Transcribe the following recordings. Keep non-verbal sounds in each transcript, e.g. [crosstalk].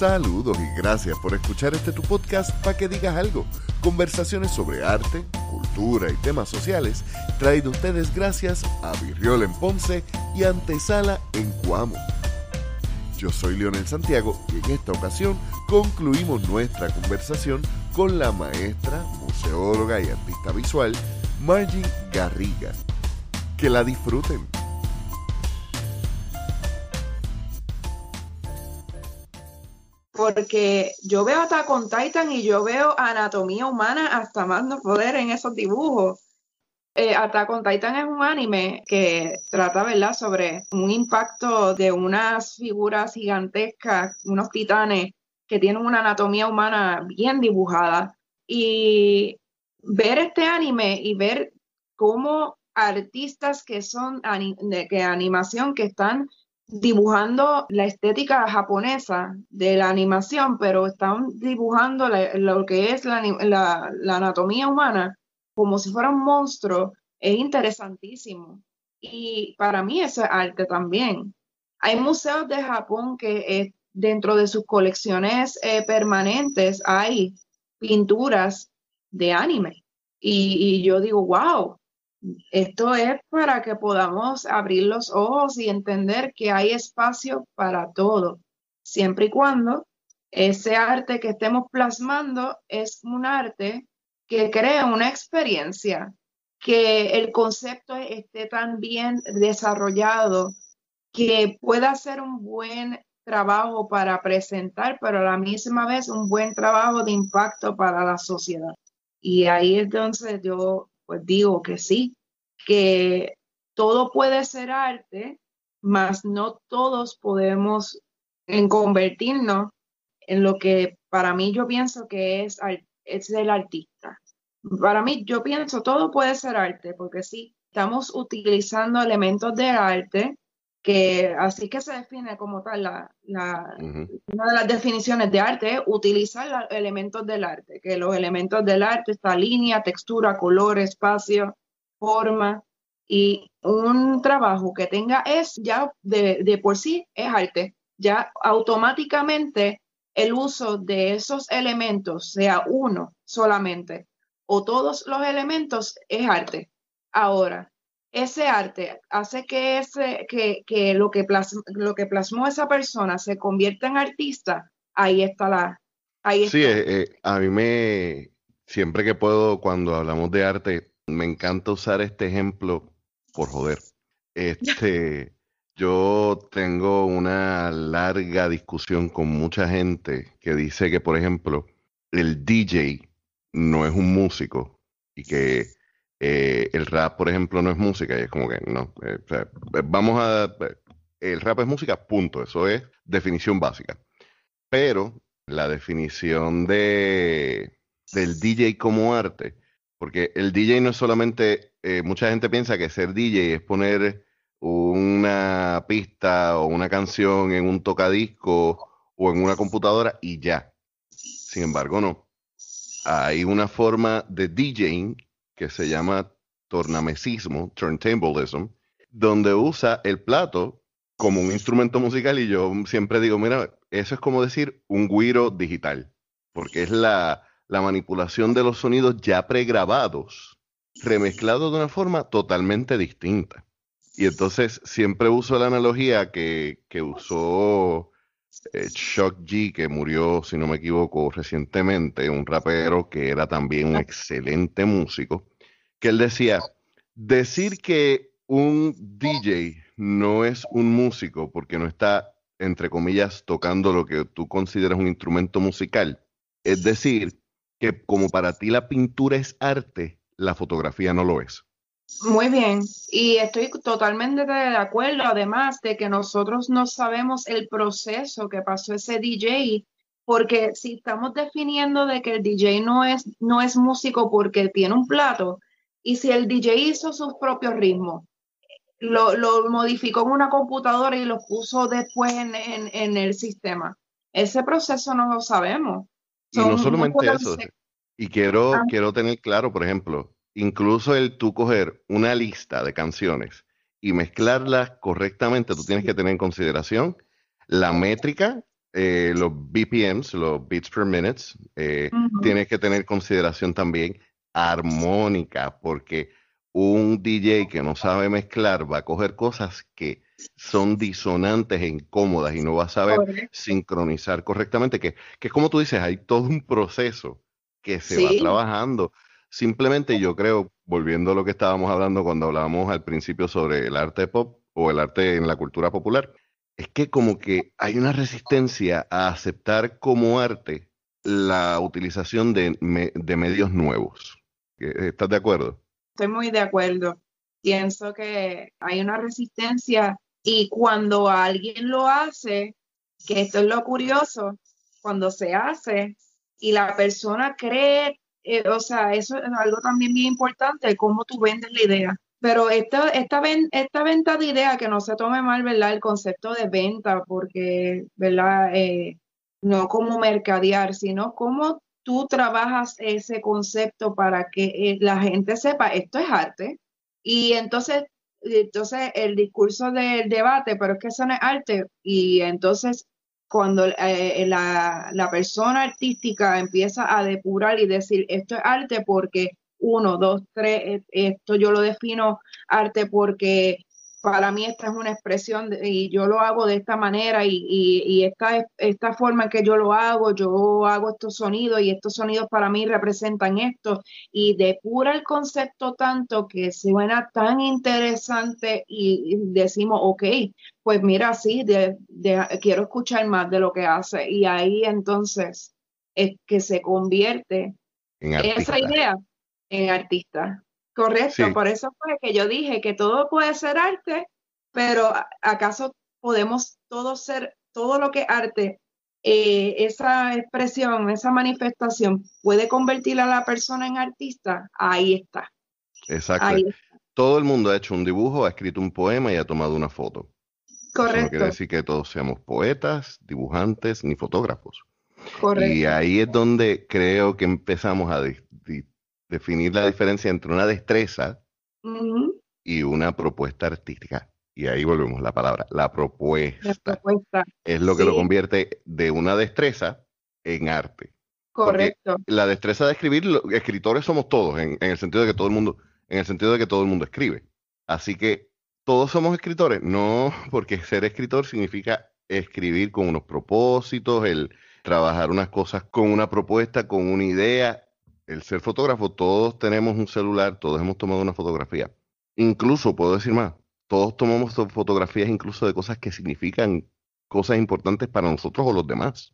Saludos y gracias por escuchar este tu podcast para que digas algo. Conversaciones sobre arte, cultura y temas sociales traído ustedes gracias a Virriol en Ponce y Antesala en Cuamo. Yo soy Leonel Santiago y en esta ocasión concluimos nuestra conversación con la maestra, museóloga y artista visual Margie Garriga. Que la disfruten. Porque yo veo hasta con Titan y yo veo anatomía humana hasta más no poder en esos dibujos. Eh, con Titan es un anime que trata, ¿verdad?, sobre un impacto de unas figuras gigantescas, unos titanes que tienen una anatomía humana bien dibujada. Y ver este anime y ver cómo artistas que son de que animación que están dibujando la estética japonesa de la animación, pero están dibujando lo que es la, anatomía humana como si fuera un monstruo, es interesantísimo. Y para mí eso es arte también. Hay museos de Japón que eh, dentro de sus colecciones eh, permanentes hay pinturas de anime. y yo digo, wow, esto es para que podamos abrir los ojos y entender que hay espacio para todo, siempre y cuando ese arte que estemos plasmando es un arte que crea una experiencia, que el concepto esté tan bien desarrollado que pueda ser un buen trabajo para presentar, pero a la misma vez un buen trabajo de impacto para la sociedad. Y ahí entonces yo pues digo que sí, que todo puede ser arte, mas no todos podemos en convertirnos en lo que para mí yo pienso que es, es el artista. Para mí yo pienso todo puede ser arte, porque sí, estamos utilizando elementos del arte, que así que se define como tal la, una de las definiciones de arte es utilizar los elementos del arte, que los elementos del arte está línea, textura, color, espacio, forma, y un trabajo que tenga es ya de, de por sí es arte, ya automáticamente el uso de esos elementos, sea uno solamente o todos los elementos, es arte. Ahora, ese arte hace que, ese, que, que lo, que lo que plasmó esa persona se convierta en artista, ahí está la... Ahí Sí, eh, eh, a mí me, siempre que puedo, cuando hablamos de arte, me encanta usar este ejemplo por joder. Este, [laughs] yo tengo una larga discusión con mucha gente que dice que, por ejemplo, el DJ no es un músico y que eh, el rap, por ejemplo, no es música. Y es como que no. Eh, vamos a. El rap es música, punto. Eso es definición básica. Pero la definición de del DJ como arte porque el DJ no es solamente, eh, mucha gente piensa que ser DJ es poner una pista o una canción en un tocadisco o en una computadora y ya. Sin embargo, no. Hay una forma de DJing que se llama tornamesismo, turntablism, donde usa el plato como un instrumento musical y yo siempre digo, mira, eso es como decir un guiro digital, porque es la, la manipulación de los sonidos ya pregrabados, remezclados de una forma totalmente distinta. Y entonces siempre uso la analogía que, usó eh, Chuck G, que murió, si no me equivoco, recientemente, un rapero que era también un excelente músico, que él decía, decir que un DJ no es un músico porque no está, entre comillas, tocando lo que tú consideras un instrumento musical, es decir, que como para ti la pintura es arte, la fotografía no lo es. Muy bien, y estoy totalmente de acuerdo, además de que nosotros no sabemos el proceso que pasó ese DJ, porque si estamos definiendo de que el DJ no es, no es músico porque tiene un plato, y si el DJ hizo sus propios ritmos, lo, modificó en una computadora y lo puso después en, en el sistema, ese proceso no lo sabemos. Y no solamente eso, y quiero, ah. quiero tener claro, por ejemplo, incluso el tú coger una lista de canciones y mezclarlas correctamente, tú tienes que tener en consideración la métrica eh, los BPMs, los beats per minutes, eh, tienes que tener consideración también armónica, porque un DJ que no sabe mezclar va a coger cosas que son disonantes e incómodas y no va a saber sincronizar correctamente, que, que, es como tú dices, hay todo un proceso que se va trabajando. Simplemente yo creo, volviendo a lo que estábamos hablando cuando hablábamos al principio sobre el arte pop o el arte en la cultura popular, es que como que hay una resistencia a aceptar como arte la utilización de, medios nuevos. ¿Estás de acuerdo? Estoy muy de acuerdo. Pienso que hay una resistencia y cuando alguien lo hace, que esto es lo curioso, cuando se hace y la persona cree, eh, o sea, eso es algo también bien importante, cómo tú vendes la idea. Pero esta, esta, esta venta de idea, que no se tome mal, ¿verdad? El concepto de venta, porque, ¿verdad? Eh, no como mercadear, sino cómo tú trabajas ese concepto para que eh, la gente sepa, esto es arte. Y entonces, entonces el discurso del debate, pero es que eso no es arte. Y entonces, cuando eh, la, persona artística empieza a depurar y decir, esto es arte porque uno, dos, tres, e, esto yo lo defino arte porque para mí esta es una expresión y yo lo hago de esta manera y, y, esta, esta forma en que yo lo hago, yo hago estos sonidos y estos sonidos para mí representan esto. Y depura el concepto tanto que suena tan interesante y, decimos, ok, pues mira, sí, de, quiero escuchar más de lo que hace. Y ahí entonces es que se convierte en esa idea en artista. Correcto, por eso fue que yo dije que todo puede ser arte, pero ¿acaso podemos todo ser, todo lo que es arte, eh, esa expresión, esa manifestación, puede convertir a la persona en artista? Ahí está. Exacto. Todo el mundo ha hecho un dibujo, ha escrito un poema y ha tomado una foto. Correcto. Eso no quiere decir que todos seamos poetas, dibujantes ni fotógrafos. Correcto. Y ahí es donde creo que empezamos a definir la diferencia entre una destreza y una propuesta artística. Y ahí volvemos la palabra, la propuesta. Es lo que lo convierte de una destreza en arte. Correcto. la destreza de escribir, escritores somos todos, en, el sentido de que todo el mundo, en el sentido de que todo el mundo escribe. Así que todos somos escritores, no [laughs] porque ser escritor significa escribir con unos propósitos, el trabajar unas cosas con una propuesta, con una idea, el ser fotógrafo, todos tenemos un celular, todos hemos tomado una fotografía. Incluso, puedo decir más, todos tomamos fotografías incluso de cosas que significan cosas importantes para nosotros o los demás.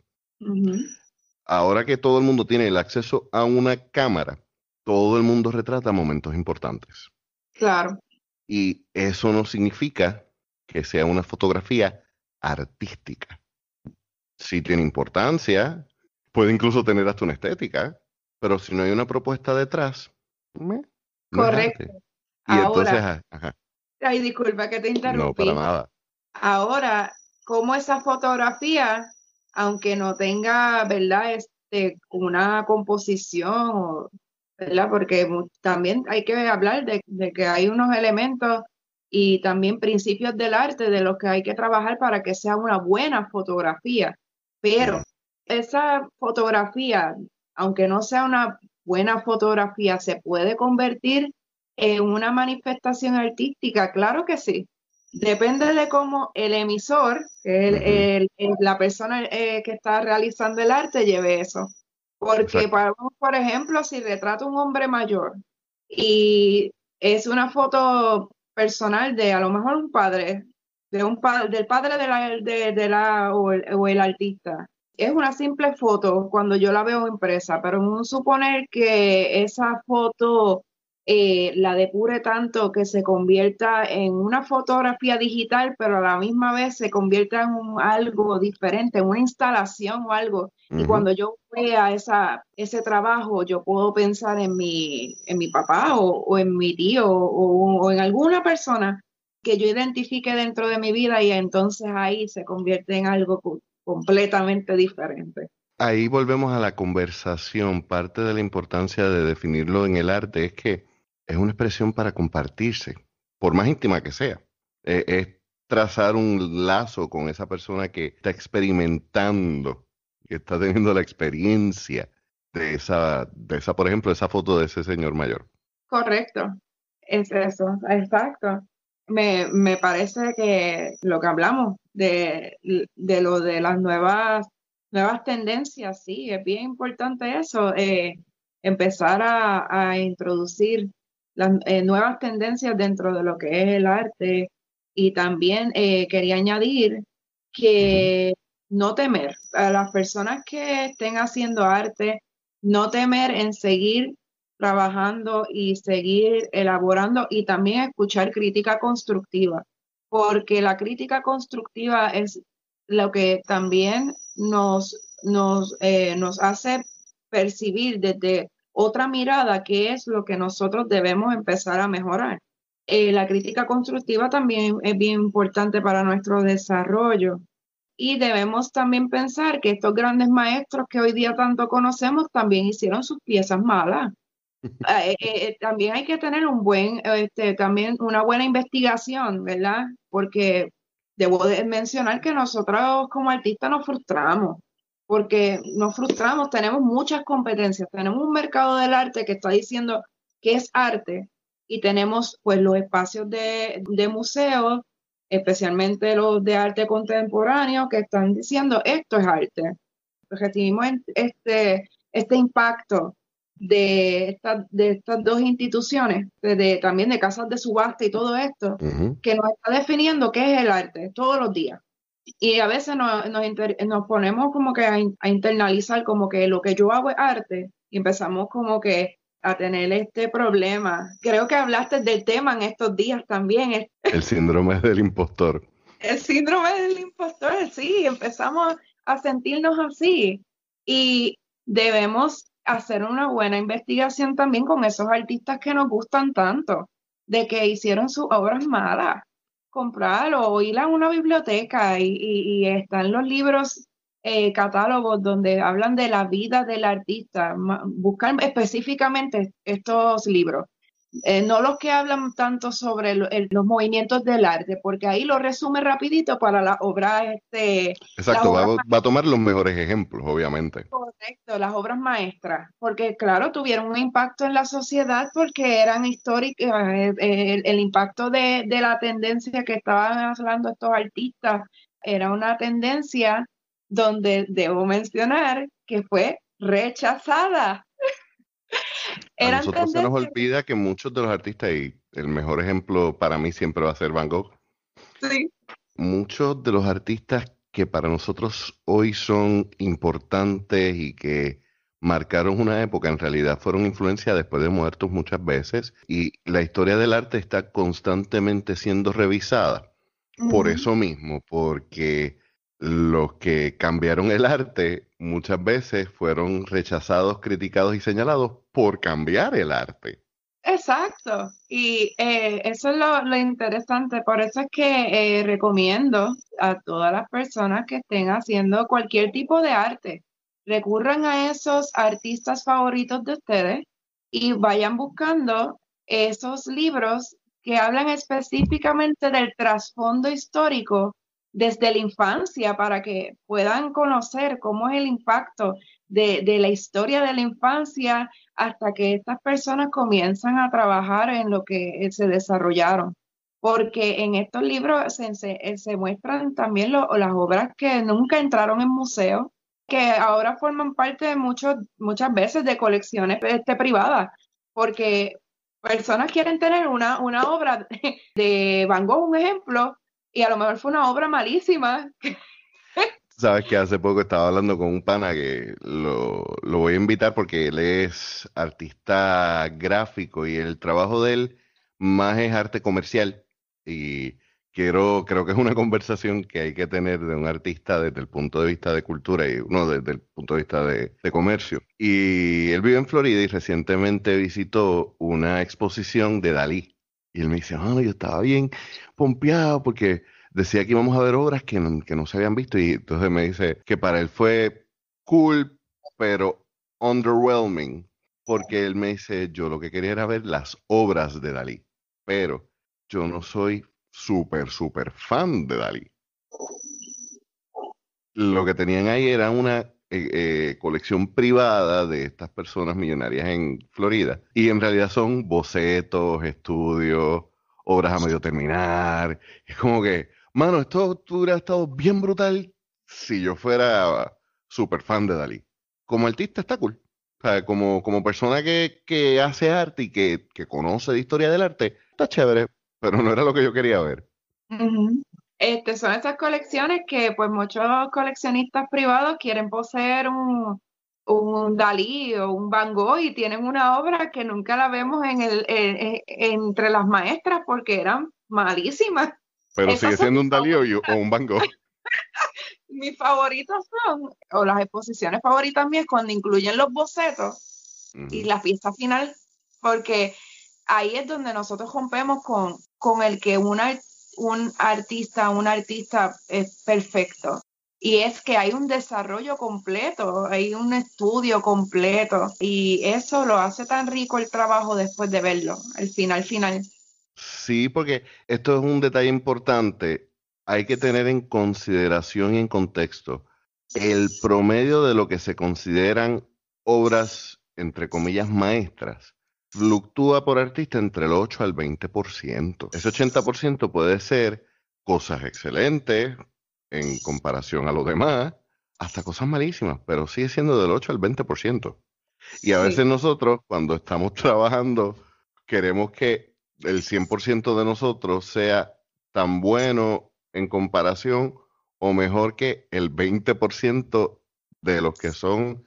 Ahora que todo el mundo tiene el acceso a una cámara, todo el mundo retrata momentos importantes. Claro. Y eso no significa que sea una fotografía artística. Sí tiene importancia, puede incluso tener hasta una estética, pero si no hay una propuesta detrás, correcto. Y entonces, ah, ajá. Ay, disculpa que te interrumpí. No, para nada. Ahora, como esa fotografía, aunque no tenga, ¿verdad? Este, una composición, ¿verdad? Porque también hay que hablar de, de que hay unos elementos y también principios del arte de los que hay que trabajar para que sea una buena fotografía. Pero esa fotografía aunque no sea una buena fotografía, se puede convertir en una manifestación artística, claro que sí. Depende de cómo el emisor, la persona eh, que está realizando el arte, lleve eso. Porque, por ejemplo, si retrato un hombre mayor y es una foto personal de a lo mejor un padre, de un del padre de la, de, la o el artista, es una simple foto cuando yo la veo impresa, pero suponer que esa foto eh, la depure tanto que se convierta en una fotografía digital, pero a la misma vez se convierta en algo diferente, en una instalación o algo. Y cuando yo vea esa, ese trabajo, yo puedo pensar en mi, en mi papá o, en mi tío o, o en alguna persona que yo identifique dentro de mi vida y entonces ahí se convierte en algo completamente diferente. Ahí volvemos a la conversación. Parte de la importancia de definirlo en el arte es que es una expresión para compartirse, por más íntima que sea. Eh, es trazar un lazo con esa persona que está experimentando, que está teniendo la experiencia de esa, de esa, por ejemplo, esa foto de ese señor mayor. Correcto, es eso, exacto. Me, me parece que lo que hablamos de, de lo de las nuevas, nuevas tendencias, sí, es bien importante eso, eh, empezar a, a introducir las eh, nuevas tendencias dentro de lo que es el arte. Y también eh, quería añadir que no temer a las personas que estén haciendo arte, no temer en seguir trabajando y seguir elaborando y también escuchar crítica constructiva, porque la crítica constructiva es lo que también nos, nos, eh, nos hace percibir desde otra mirada que es lo que nosotros debemos empezar a mejorar. Eh, la crítica constructiva también es bien importante para nuestro desarrollo y debemos también pensar que estos grandes maestros que hoy día tanto conocemos también hicieron sus piezas malas. Eh, eh, también hay que tener un buen, este, también una buena investigación, ¿verdad? Porque debo mencionar que nosotros como artistas nos frustramos porque nos frustramos, tenemos muchas competencias, tenemos un mercado del arte que está diciendo que es arte y tenemos pues los espacios de, de museos, especialmente los de arte contemporáneo, que están diciendo esto es arte. Recibimos este, este impacto de, de estas dos instituciones, de, también de casas de subasta y todo esto, que nos está definiendo qué es el arte todos los días y a veces nos, nos, ponemos como que a, internalizar como que lo que yo hago es arte y empezamos como que a tener este problema. Creo que hablaste del tema en estos días también. El síndrome del impostor. El síndrome del impostor, sí, empezamos a sentirnos así y debemos hacer una buena investigación también con esos artistas que nos gustan tanto, de que hicieron sus obras malas comprarlo o ir a una biblioteca y, están los libros eh, catálogos donde hablan de la vida del artista, buscar específicamente estos libros. Eh, no los que hablan tanto sobre los movimientos del arte, porque ahí lo resume rapidito para la obra. Este, Exacto, va, a tomar los mejores ejemplos, obviamente. Correcto, las obras maestras, porque claro, tuvieron un impacto en la sociedad porque eran históricas, eh, el, impacto de, de la tendencia que estaban hablando estos artistas era una tendencia donde debo mencionar que fue rechazada a nosotros se nos olvida que muchos de los artistas, y el mejor ejemplo para mí siempre va a ser Van Gogh, sí. muchos de los artistas que para nosotros hoy son importantes y que marcaron una época, en realidad fueron influencia después de muertos muchas veces y la historia del arte está constantemente siendo revisada. Por eso mismo, porque los que cambiaron el arte muchas veces fueron rechazados, criticados y señalados por cambiar el arte. Exacto, y eh, eso es lo, interesante, por eso es que eh, recomiendo a todas las personas que estén haciendo cualquier tipo de arte, recurran a esos artistas favoritos de ustedes y vayan buscando esos libros que hablan específicamente del trasfondo histórico desde la infancia para que puedan conocer cómo es el impacto de, la historia de la infancia hasta que estas personas comienzan a trabajar en lo que se desarrollaron. Porque en estos libros se, se, muestran también las obras que nunca entraron en museo, que ahora forman parte de muchos, muchas veces de colecciones este, privadas, porque personas quieren tener una, una obra [laughs] de Van Gogh, un ejemplo, y a lo mejor fue una obra malísima. [laughs] Sabes que hace poco estaba hablando con un pana que lo, lo, voy a invitar porque él es artista gráfico y el trabajo de él más es arte comercial. Y quiero, creo que es una [laughs] conversación que hay que tener de un artista desde el punto de vista de cultura y uno desde el punto de vista de, de comercio. Y él vive en Florida y recientemente visitó una exposición de Dalí. Y él me dice, ah, yo estaba bien pompeado porque decía que íbamos a ver obras que que no se habían visto. Y entonces me dice que para él fue cool, pero underwhelming, porque él me dice, yo lo que quería era ver las obras de Dalí, pero yo no soy súper, súper fan de Dalí. Lo que tenían ahí era una eh, eh, colección privada de estas personas millonarias en Florida. Y en realidad son bocetos, estudios, obras a medio terminar. Es como que, mano, esto hubiera estado bien brutal si yo fuera súper fan de Dalí. Como artista está cool. O sea, como, como persona que, que hace arte y que, que, conoce de historia del arte, está chévere, pero no era lo que yo quería ver. Este, son estas colecciones que pues muchos coleccionistas privados quieren poseer un, un Dalí o un Van Gogh y tienen una obra que nunca la vemos en el, entre las maestras porque eran malísimas. Pero sigue siendo un Dalí o, un Van Gogh. [laughs] Mis favoritos son, o las exposiciones favoritas mías, cuando incluyen los bocetos y la fiesta final, porque ahí es donde nosotros rompemos con, con el que una, un artista, un artista es perfecto. Y es que hay un desarrollo completo, hay un estudio completo y eso lo hace tan rico el trabajo después de verlo, el final final. Sí, porque esto es un detalle importante. Hay que tener en consideración y en contexto el promedio de lo que se consideran obras, entre comillas, maestras. Fluctúa por artista entre el 8 al 20%. Ese 80% puede ser cosas excelentes, en comparación a los demás, hasta cosas malísimas, pero sigue siendo del 8 al 20%. Y a veces nosotros, cuando estamos [laughs] trabajando, queremos que el 100% de nosotros sea tan bueno en comparación o mejor que el 20% de los que son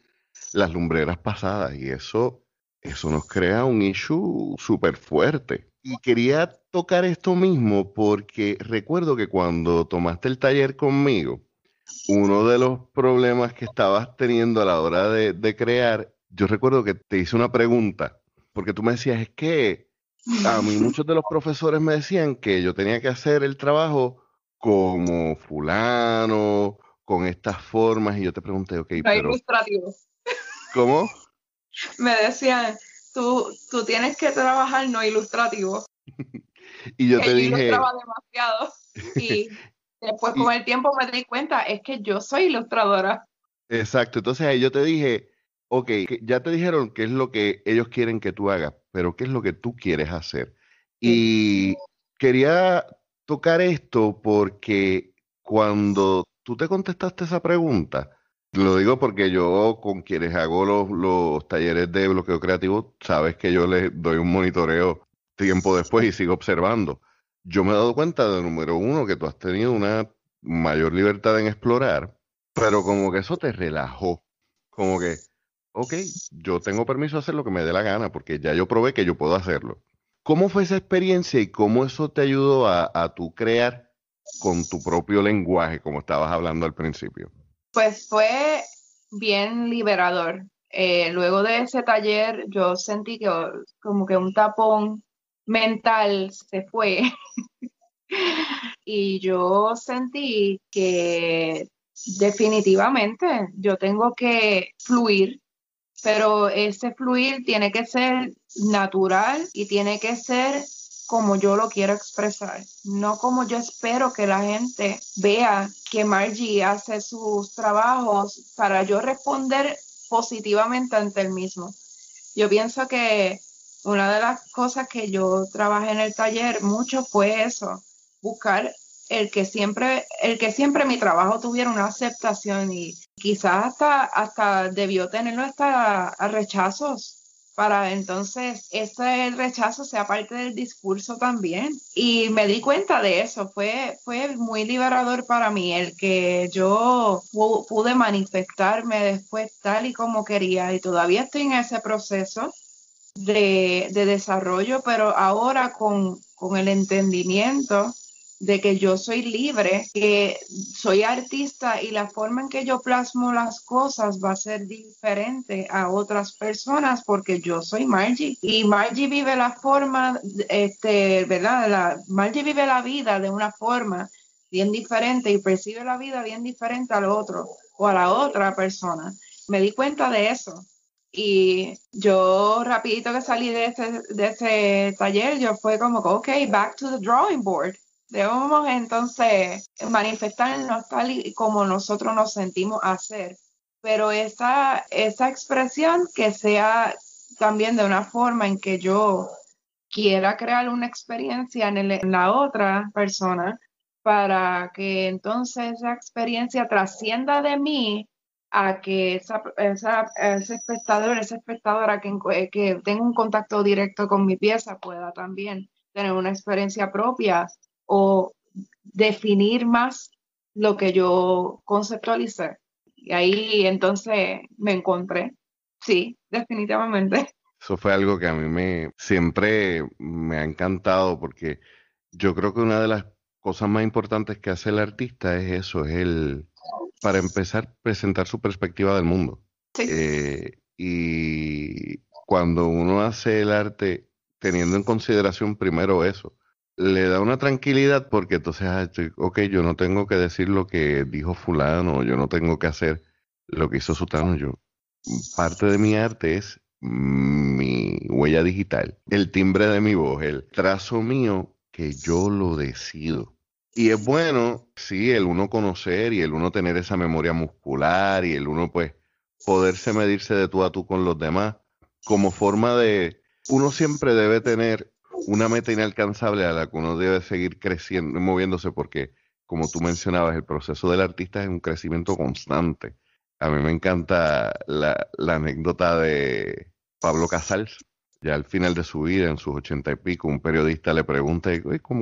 las lumbreras pasadas. Y eso, eso nos crea un issue súper fuerte. Y quería tocar esto mismo porque recuerdo que cuando tomaste el taller conmigo, uno de los problemas que estabas teniendo a la hora de, crear, yo recuerdo que te hice una pregunta, porque tú me decías, es que a mí [laughs] muchos de los profesores me decían que yo tenía que hacer el trabajo como fulano, con estas formas, y yo te pregunté, ok, pero... Ilustrativo. ¿Cómo? Me decían, tú, tú tienes que trabajar no ilustrativo. [laughs] y yo te dije... demasiado. Y [laughs] después con el tiempo me di cuenta, es que yo soy ilustradora. Exacto, entonces ahí yo te dije, ok, ya te dijeron qué es lo que ellos quieren que tú hagas, pero qué es lo que tú quieres hacer. Y quería tocar esto porque cuando tú te contestaste esa pregunta, lo digo porque yo con quienes hago los, talleres de bloqueo creativo, sabes que yo les doy un monitoreo tiempo después y sigo observando. Yo me he dado cuenta de, número uno, que tú has tenido una mayor libertad en explorar, pero como que eso te relajó. Como que, ok, yo tengo permiso de hacer lo que me dé la gana, porque ya yo probé que yo puedo hacerlo. ¿Cómo fue esa experiencia y cómo eso te ayudó a, a tu crear con tu propio lenguaje, como estabas hablando al principio? Pues fue bien liberador. Eh, luego de ese taller yo sentí que como que un tapón mental se fue [laughs] y yo sentí que definitivamente yo tengo que fluir, pero ese fluir tiene que ser natural y tiene que ser como yo lo quiero expresar, no como yo espero que la gente vea que Margie hace sus trabajos para yo responder positivamente ante el mismo. Yo pienso que una de las cosas que yo trabajé en el taller mucho fue eso, buscar el que siempre, el que siempre mi trabajo tuviera una aceptación y quizás hasta, hasta debió tenerlo hasta rechazos para entonces ese rechazo sea parte del discurso también. Y me di cuenta de eso, fue, fue muy liberador para mí el que yo pude manifestarme después tal y como quería y todavía estoy en ese proceso de, desarrollo, pero ahora con, con el entendimiento de que yo soy libre, que soy artista y la forma en que yo plasmo las cosas va a ser diferente a otras personas porque yo soy Margie y Margie vive la forma, este, ¿verdad? Margie vive la vida de una forma bien diferente y percibe la vida bien diferente al otro o a la otra persona. Me di cuenta de eso. Y yo rapidito que salí de ese, de ese taller, yo fue como, ok, back to the drawing board Debemos entonces manifestarnos tal y como nosotros nos sentimos hacer, pero esa, esa expresión que sea también de una forma en que yo quiera crear una experiencia en, la otra persona para que entonces esa experiencia trascienda de mí a que esa, ese espectador, esa espectadora que, que tenga un contacto directo con mi pieza pueda también tener una experiencia propia o definir más lo que yo conceptualicé. Y ahí entonces me encontré. Sí, definitivamente. Eso fue algo que a mí me siempre me ha encantado porque yo creo que una de las cosas más importantes que hace el artista es eso, es el, para empezar, presentar su perspectiva del mundo. Eh, y cuando uno hace el arte teniendo en consideración primero eso, le da una tranquilidad porque entonces, ah, ok, yo no tengo que decir lo que dijo fulano, yo no tengo que hacer lo que hizo Sutano, yo. Parte de mi arte es mi huella digital, el timbre de mi voz, el trazo mío que yo lo decido. Y es bueno, sí, el uno conocer y el uno tener esa memoria muscular y el uno pues poderse medirse de tú a tú con los demás como forma de, uno siempre debe tener una meta inalcanzable a la que uno debe seguir creciendo, moviéndose, porque, como tú mencionabas, el proceso del artista es un crecimiento constante. A mí me encanta la, anécdota de Pablo Casals, ya al final de su vida, en sus ochenta y pico, un periodista le pregunta,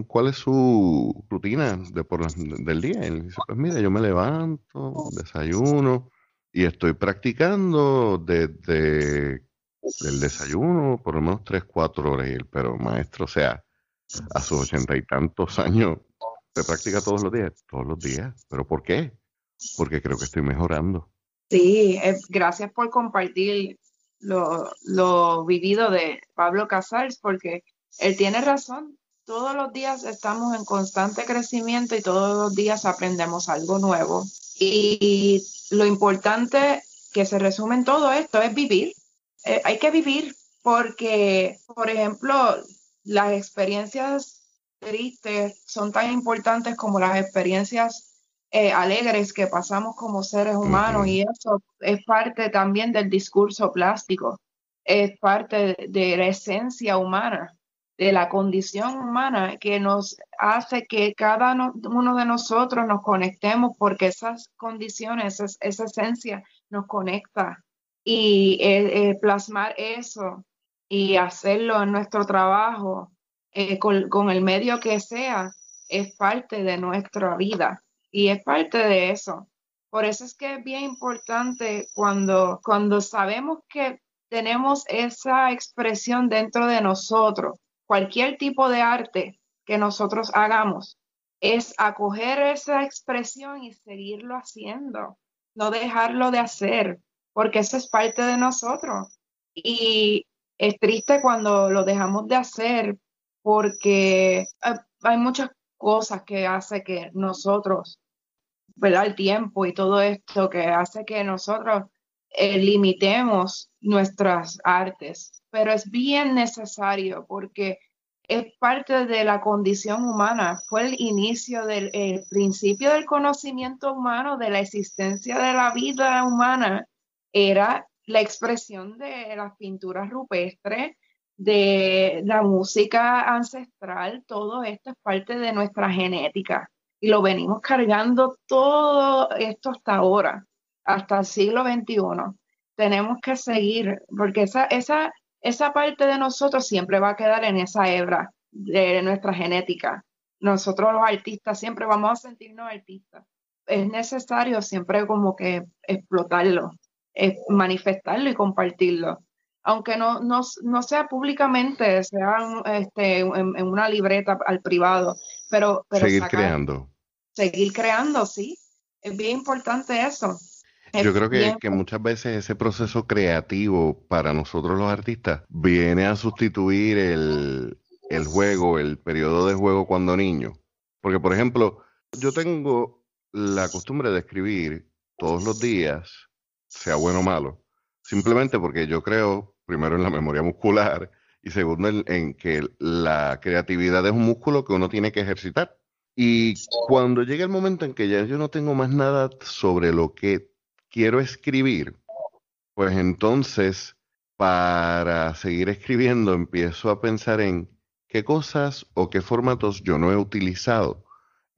¿cuál es su rutina de por, del día? Él dice, pues mira, yo me levanto, desayuno y estoy practicando desde el desayuno por lo menos tres, cuatro horas. Pero maestro, o sea, a sus ochenta y tantos años, ¿se practica todos los días? Todos los días. ¿Pero por qué? Porque creo que estoy mejorando. Sí, gracias por compartir lo, lo vivido de Pablo Casals, porque él tiene razón. Todos los días estamos en constante crecimiento y todos los días aprendemos algo nuevo. Y lo importante que se resume en todo esto es vivir, eh, hay que vivir porque, por ejemplo, las experiencias tristes son tan importantes como las experiencias eh, alegres que pasamos como seres humanos y eso es parte también del discurso plástico, es parte de la esencia humana, de la condición humana que nos hace que cada uno de nosotros nos conectemos porque esas condiciones, esa esencia nos conecta y eh, eh, plasmar eso y hacerlo en nuestro trabajo eh, con, el medio que sea es parte de nuestra vida y es parte de eso. Por eso es que es bien importante cuando, cuando sabemos que tenemos esa expresión dentro de nosotros, cualquier tipo de arte que nosotros hagamos, es acoger esa expresión y seguirlo haciendo, no dejarlo de hacer, porque eso es parte de nosotros. Y es triste cuando lo dejamos de hacer porque hay muchas cosas que hace que nosotros. El tiempo y todo esto que hace que nosotros eh, limitemos nuestras artes, pero es bien necesario porque es parte de la condición humana, fue el inicio del principio del conocimiento humano, de la existencia de la vida humana era la expresión de las pinturas rupestres, de la música ancestral, todo esto es parte de nuestra genética y lo venimos cargando todo esto hasta ahora, hasta el siglo XXI. Tenemos que seguir, porque esa, esa, esa parte de nosotros siempre va a quedar en esa hebra de nuestra genética. Nosotros los artistas siempre vamos a sentirnos artistas. Es necesario siempre como que explotarlo manifestarlo y compartirlo. Aunque no, no, sea públicamente, sea este, en, una libreta al privado, pero... seguir creando. Seguir creando, sí. Es bien importante eso. Yo creo que, que, muchas veces ese proceso creativo para nosotros los artistas viene a sustituir el, el juego, el periodo de juego cuando niño. Porque, por ejemplo, yo tengo la costumbre de escribir todos los días sea bueno o malo, simplemente porque yo creo, primero, en la memoria muscular y segundo, en, que la creatividad es un músculo que uno tiene que ejercitar. Y cuando llega el momento en que ya yo no tengo más nada sobre lo que quiero escribir, pues entonces para seguir escribiendo empiezo a pensar en qué cosas o qué formatos yo no he utilizado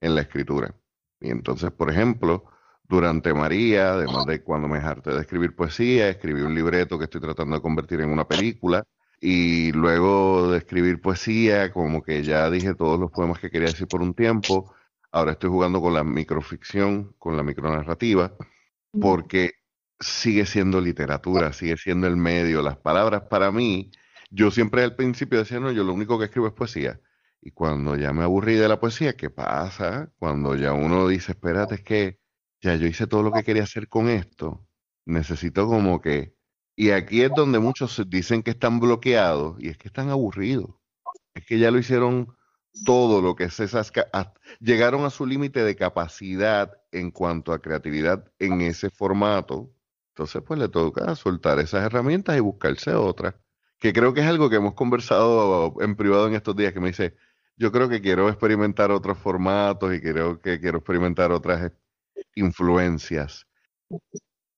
en la escritura. Y entonces, por ejemplo, durante María, además de cuando me harté de escribir poesía, escribí un libreto que estoy tratando de convertir en una película. Y luego de escribir poesía, como que ya dije todos los poemas que quería decir por un tiempo. Ahora estoy jugando con la microficción, con la micronarrativa, porque sigue siendo literatura, sigue siendo el medio. Las palabras para mí, yo siempre al principio decía, no, yo lo único que escribo es poesía. Y cuando ya me aburrí de la poesía, ¿qué pasa? Cuando ya uno dice, espérate, es que ya yo hice todo lo que quería hacer con esto, necesito como que... Y aquí es donde muchos dicen que están bloqueados y es que están aburridos. Es que ya lo hicieron todo lo que es esas... Llegaron a su límite de capacidad en cuanto a creatividad en ese formato. Entonces, pues le toca soltar esas herramientas y buscarse otras. Que creo que es algo que hemos conversado en privado en estos días, que me dice, yo creo que quiero experimentar otros formatos y creo que quiero experimentar otras influencias.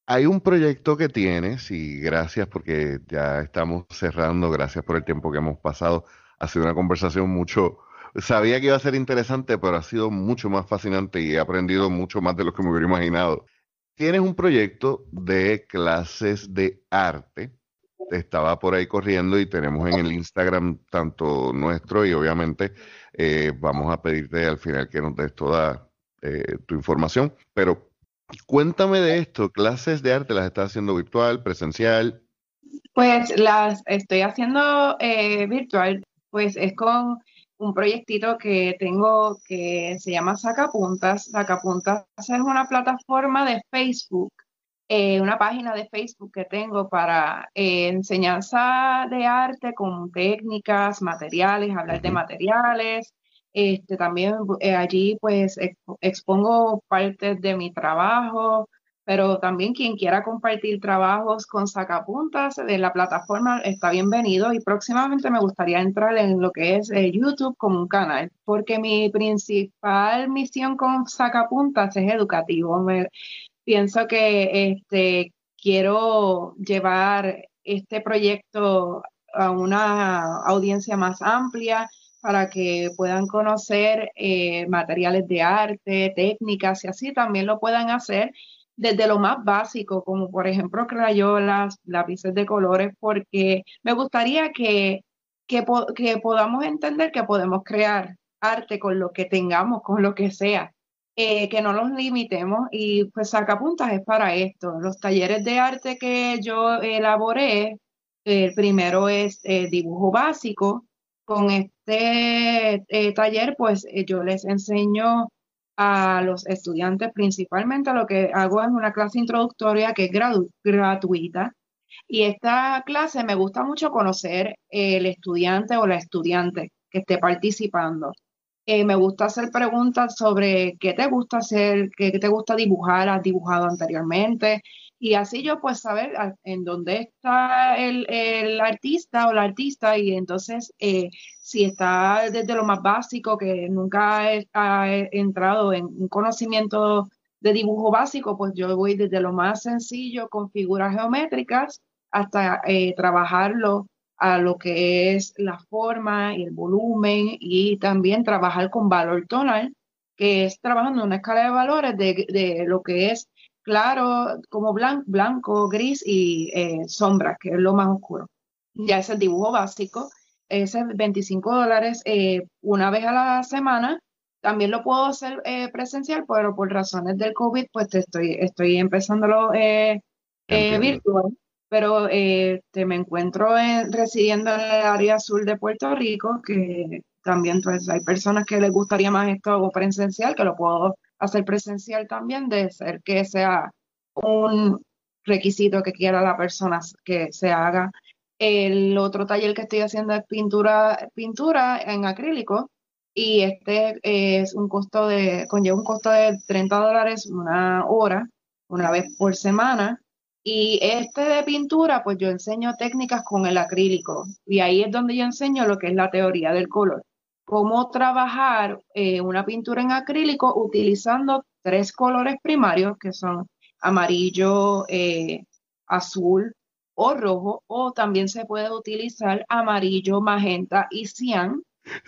Hay un proyecto que tienes y gracias porque ya estamos cerrando, gracias por el tiempo que hemos pasado. Ha sido una conversación mucho, sabía que iba a ser interesante, pero ha sido mucho más fascinante y he aprendido mucho más de lo que me hubiera imaginado. Tienes un proyecto de clases de arte. Estaba por ahí corriendo y tenemos en el Instagram tanto nuestro y obviamente eh, vamos a pedirte al final que nos des toda eh, tu información. Pero cuéntame de esto, clases de arte las estás haciendo virtual, presencial. Pues las estoy haciendo eh, virtual, pues es con un proyectito que tengo que se llama Sacapuntas. Sacapuntas es una plataforma de Facebook, eh, una página de Facebook que tengo para enseñanza de arte con técnicas, materiales, hablar de materiales, este, también eh, allí pues expongo partes de mi trabajo, pero también quien quiera compartir trabajos con sacapuntas de la plataforma está bienvenido y próximamente me gustaría entrar en lo que es eh, YouTube como un canal, porque mi principal misión con sacapuntas es educativo. Me, pienso que este, quiero llevar este proyecto a una audiencia más amplia para que puedan conocer eh, materiales de arte, técnicas y así también lo puedan hacer desde lo más básico, como por ejemplo crayolas, lápices de colores, porque me gustaría que, que, podamos entender que podemos crear arte con lo que tengamos, con lo que sea, eh, que no los limitemos y pues sacapuntas es para esto. Los talleres de arte que yo elaboré, el primero es eh, dibujo básico, con este eh, taller, pues eh, yo les enseño a los estudiantes principalmente lo que hago es una clase introductoria que es gratuita. Y esta clase me gusta mucho conocer el estudiante o la estudiante que esté participando. Eh, me gusta hacer preguntas sobre qué te gusta hacer, qué te gusta dibujar, has dibujado anteriormente, y así yo pues saber en dónde está el, artista o la artista y entonces eh, si está desde lo más básico que nunca ha entrado en un conocimiento de dibujo básico, pues yo voy desde lo más sencillo con figuras geométricas hasta eh, trabajarlo a lo que es la forma y el volumen y también trabajar con valor tonal, que es trabajando una escala de valores de, de lo que es claro, como blanco, blanco gris y eh, sombra, que es lo más oscuro. Ya es el dibujo básico, ese es 25 dólares eh, una vez a la semana. También lo puedo hacer eh, presencial, pero por razones del COVID, pues estoy, estoy empezándolo virtual. Pero te me encuentro residiendo en el área sur de Puerto Rico, que también pues, hay personas que les gustaría más esto presencial, que lo puedo hacer presencial también, de ser que sea un requisito que quiera la persona que se haga. El otro taller que estoy haciendo es pintura, pintura en acrílico y este es un costo de, conlleva un costo de 30 dólares una hora, una vez por semana. Y este de pintura, pues yo enseño técnicas con el acrílico y ahí es donde yo enseño lo que es la teoría del color cómo trabajar eh, una pintura en acrílico utilizando tres colores primarios que son amarillo, eh, azul o rojo, o también se puede utilizar amarillo, magenta y cian.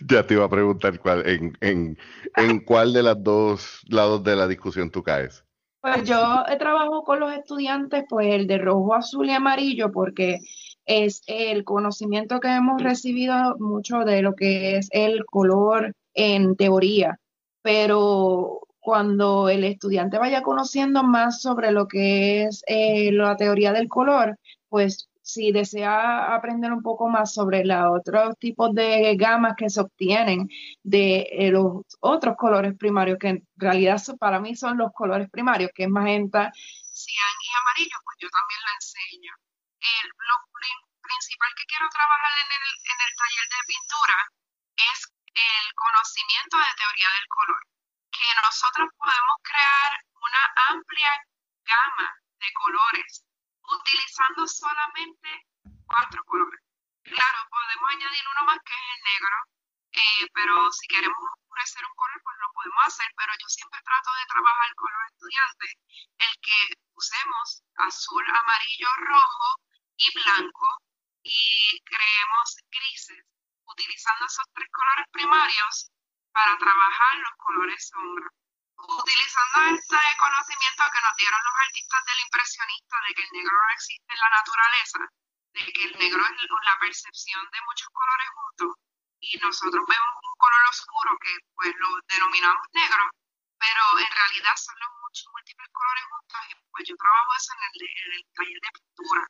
Ya te iba a preguntar cuál, en, en, en cuál de los dos lados de la discusión tú caes. Pues yo trabajo con los estudiantes, pues el de rojo, azul y amarillo, porque es el conocimiento que hemos recibido mucho de lo que es el color en teoría, pero cuando el estudiante vaya conociendo más sobre lo que es eh, la teoría del color, pues si desea aprender un poco más sobre los otros tipos de gamas que se obtienen de eh, los otros colores primarios, que en realidad para mí son los colores primarios, que es magenta, cian y amarillo, pues yo también lo enseño. Lo principal que quiero trabajar en el, en el taller de pintura es el conocimiento de teoría del color, que nosotros podemos crear una amplia gama de colores utilizando solamente cuatro colores. Claro, podemos añadir uno más que es el negro, eh, pero si queremos oscurecer un color, pues lo podemos hacer, pero yo siempre trato de trabajar con los estudiantes el que usemos azul, amarillo, rojo y blanco y creemos grises, utilizando esos tres colores primarios para trabajar los colores sombra. Utilizando este conocimiento que nos dieron los artistas del impresionista de que el negro no existe en la naturaleza, de que el negro es la percepción de muchos colores juntos, y nosotros vemos un color oscuro que pues lo denominamos negro, pero en realidad son los muchos múltiples colores juntos, y pues yo trabajo eso en el, en el taller de pintura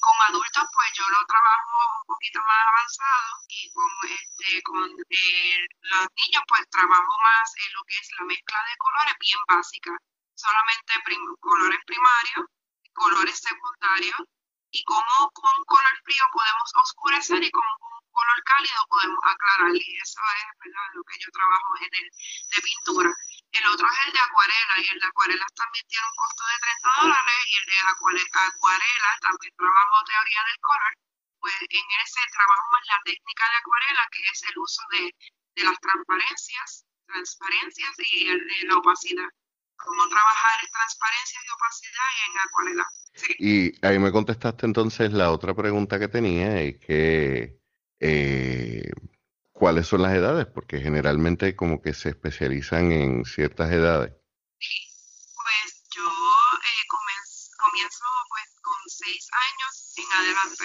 con adultos, pues yo lo trabajo un poquito más avanzado y con, este, con eh, los niños, pues trabajo más en lo que es la mezcla de colores bien básica. Solamente colores primarios, colores secundarios y cómo con color frío podemos oscurecer y con un color cálido podemos aclarar. Y eso es ¿verdad? lo que yo trabajo en el de pintura. El otro es el de acuarela y el de acuarela también tiene un costo de 30 dólares y el de acuarela, también trabajo teoría del color. Pues en ese trabajamos la técnica de acuarela que es el uso de, de las transparencias, transparencias y el, de la opacidad. Cómo trabajar en transparencias y opacidad en acuarela. Y ahí me contestaste entonces la otra pregunta que tenía, es que eh, ¿Cuáles son las edades? Porque generalmente como que se especializan en ciertas edades. Pues yo eh, comienzo pues con seis años en adelante.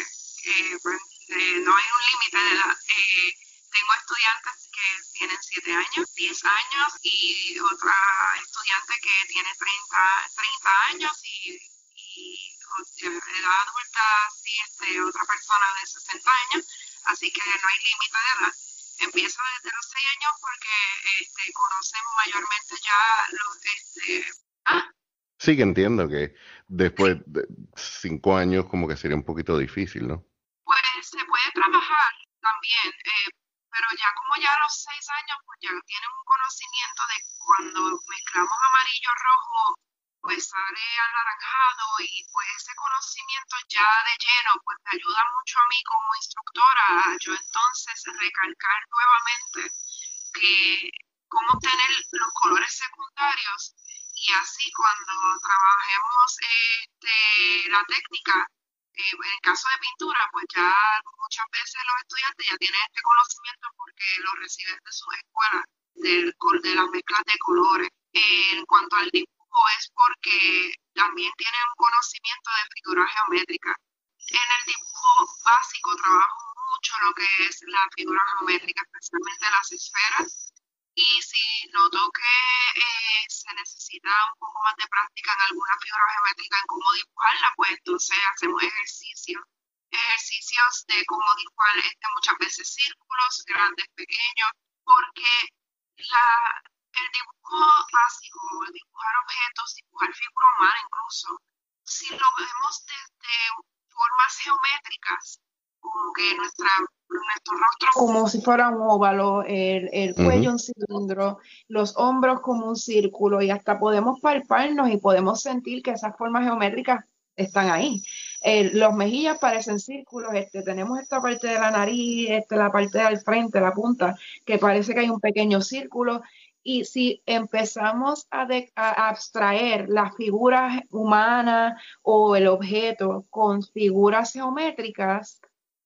Pues, eh, no hay un límite de edad. Eh, tengo estudiantes que tienen siete años, diez años y otra estudiante que tiene 30, 30 años y, y edad adulta, sí, este, otra persona de 60 años. Así que no hay límite de edad empiezo desde los seis años porque este, conocemos mayormente ya los... Este, ¿ah? Sí, que entiendo que después de cinco años como que sería un poquito difícil, ¿no? Pues se puede trabajar también, eh, pero ya como ya a los seis años, pues ya tienen un conocimiento de cuando mezclamos amarillo, rojo, pues sale anaranjado y pues ese conocimiento ya de lleno pues me ayuda mucho a mí como instructora a yo entonces recalcar nuevamente que cómo obtener los colores secundarios y así cuando trabajemos este, la técnica eh, en el caso de pintura, pues ya muchas veces los estudiantes ya tienen este conocimiento porque lo reciben de sus escuelas, de las mezclas de colores. en cuanto al dibujo, es porque también tienen un conocimiento de figura geométrica. En el dibujo básico trabajo mucho lo que es la figura geométrica, especialmente las esferas. Y si noto que eh, se necesita un poco más de práctica en alguna figura geométrica, en cómo dibujarla, pues entonces hacemos ejercicios. Ejercicios de cómo dibujar este, muchas veces círculos, grandes, pequeños, porque la, el dibujo básico, dibujar objetos, dibujar figura humana incluso, si lo vemos desde formas geométricas, como que nuestra, nuestro rostro como si fuera un óvalo, el, el cuello un cilindro, los hombros como un círculo y hasta podemos palparnos y podemos sentir que esas formas geométricas están ahí. Eh, los mejillas parecen círculos, este, tenemos esta parte de la nariz, este, la parte del frente, la punta, que parece que hay un pequeño círculo. Y si empezamos a, a abstraer las figuras humanas o el objeto con figuras geométricas,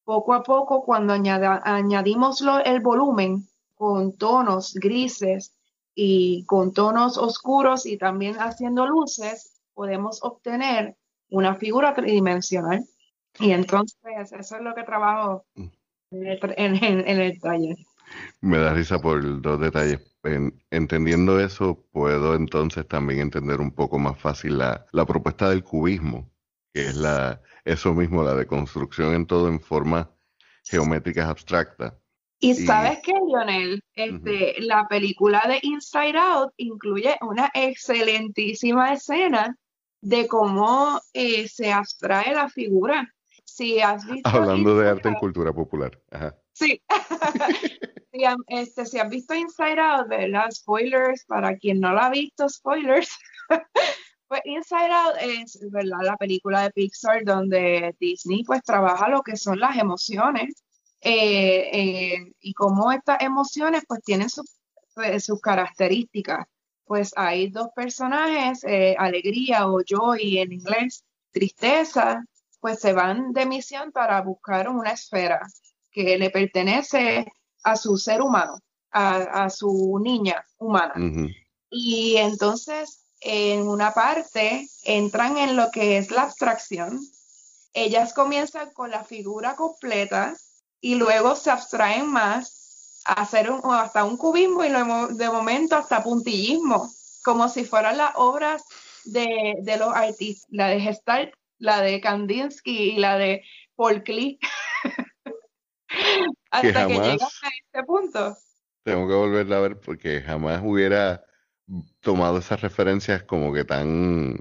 poco a poco, cuando añadimos el volumen con tonos grises y con tonos oscuros y también haciendo luces, podemos obtener una figura tridimensional. Y entonces eso es lo que trabajo mm. en el, taller. Me da risa por dos detalles. Entendiendo eso, puedo entonces también entender un poco más fácil la, la propuesta del cubismo, que es la, eso mismo, la de construcción en todo en formas geométricas abstractas. Y, sabes qué, Lionel, este, la película de Inside Out incluye una excelentísima escena de cómo eh, se abstrae la figura. Si has visto Hablando de arte en cultura popular. Sí. [laughs] si, este, si has visto Inside Out, ¿verdad? Spoilers, para quien no la ha visto, spoilers. [laughs] pues Inside Out es, ¿verdad? La película de Pixar donde Disney pues trabaja lo que son las emociones eh, eh, y cómo estas emociones pues tienen pues, sus características pues hay dos personajes, eh, alegría o joy en inglés, tristeza, pues se van de misión para buscar una esfera que le pertenece a su ser humano, a, su niña humana. Y entonces, en una parte, entran en lo que es la abstracción. Ellas comienzan con la figura completa y luego se abstraen más hacer un, hasta un cubismo y de momento hasta puntillismo, como si fueran las obras de, los artistas, la de Gestalt, la de Kandinsky y la de Paul Klee. [laughs] [laughs] hasta que, llegas a este punto. Tengo que volverla a ver porque jamás hubiera tomado esas referencias como que tan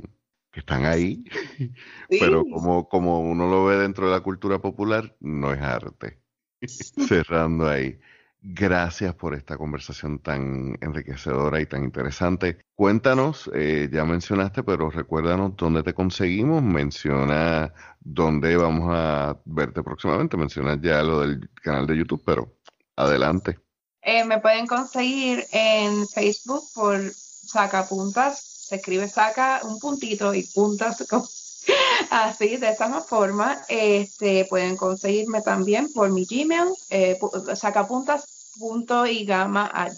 que están ahí, [laughs] pero como, como uno lo ve dentro de la cultura popular, no es arte. [laughs] Cerrando ahí. Gracias por esta conversación tan enriquecedora y tan interesante. Cuéntanos, eh, ya mencionaste, pero recuérdanos dónde te conseguimos, menciona dónde vamos a verte próximamente, mencionas ya lo del canal de YouTube, pero adelante. Eh, me pueden conseguir en Facebook por Sacapuntas, se escribe saca un puntito y puntas Así, de esa forma, este, pueden conseguirme también por mi Gmail, eh,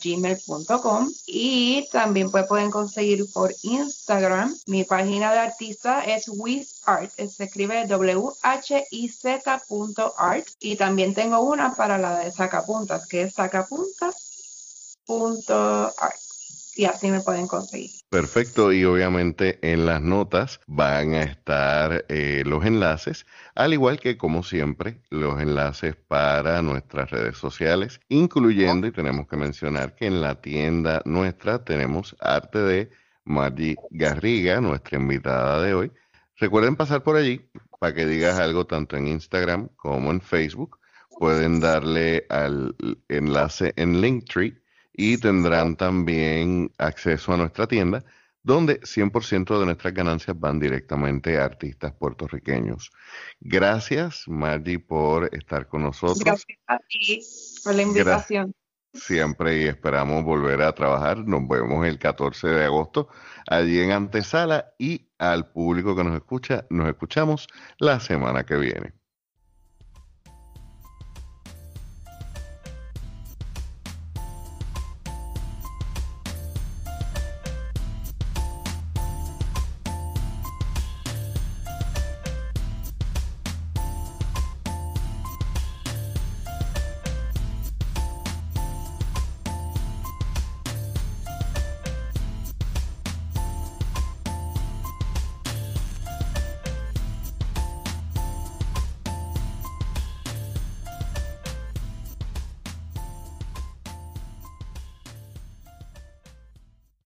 gmail.com y también pues, pueden conseguir por Instagram. Mi página de artista es WizArt, se escribe W-H-I-Z.art y también tengo una para la de sacapuntas, que es sacapuntas.art y así me pueden conseguir. Perfecto, y obviamente en las notas van a estar eh, los enlaces, al igual que como siempre, los enlaces para nuestras redes sociales, incluyendo, y tenemos que mencionar que en la tienda nuestra tenemos arte de Margie Garriga, nuestra invitada de hoy. Recuerden pasar por allí para que digas algo tanto en Instagram como en Facebook. Pueden darle al enlace en Linktree y tendrán también acceso a nuestra tienda donde 100% de nuestras ganancias van directamente a artistas puertorriqueños. Gracias, Margie, por estar con nosotros. Gracias a ti por la invitación. Siempre y esperamos volver a trabajar. Nos vemos el 14 de agosto allí en Antesala y al público que nos escucha, nos escuchamos la semana que viene.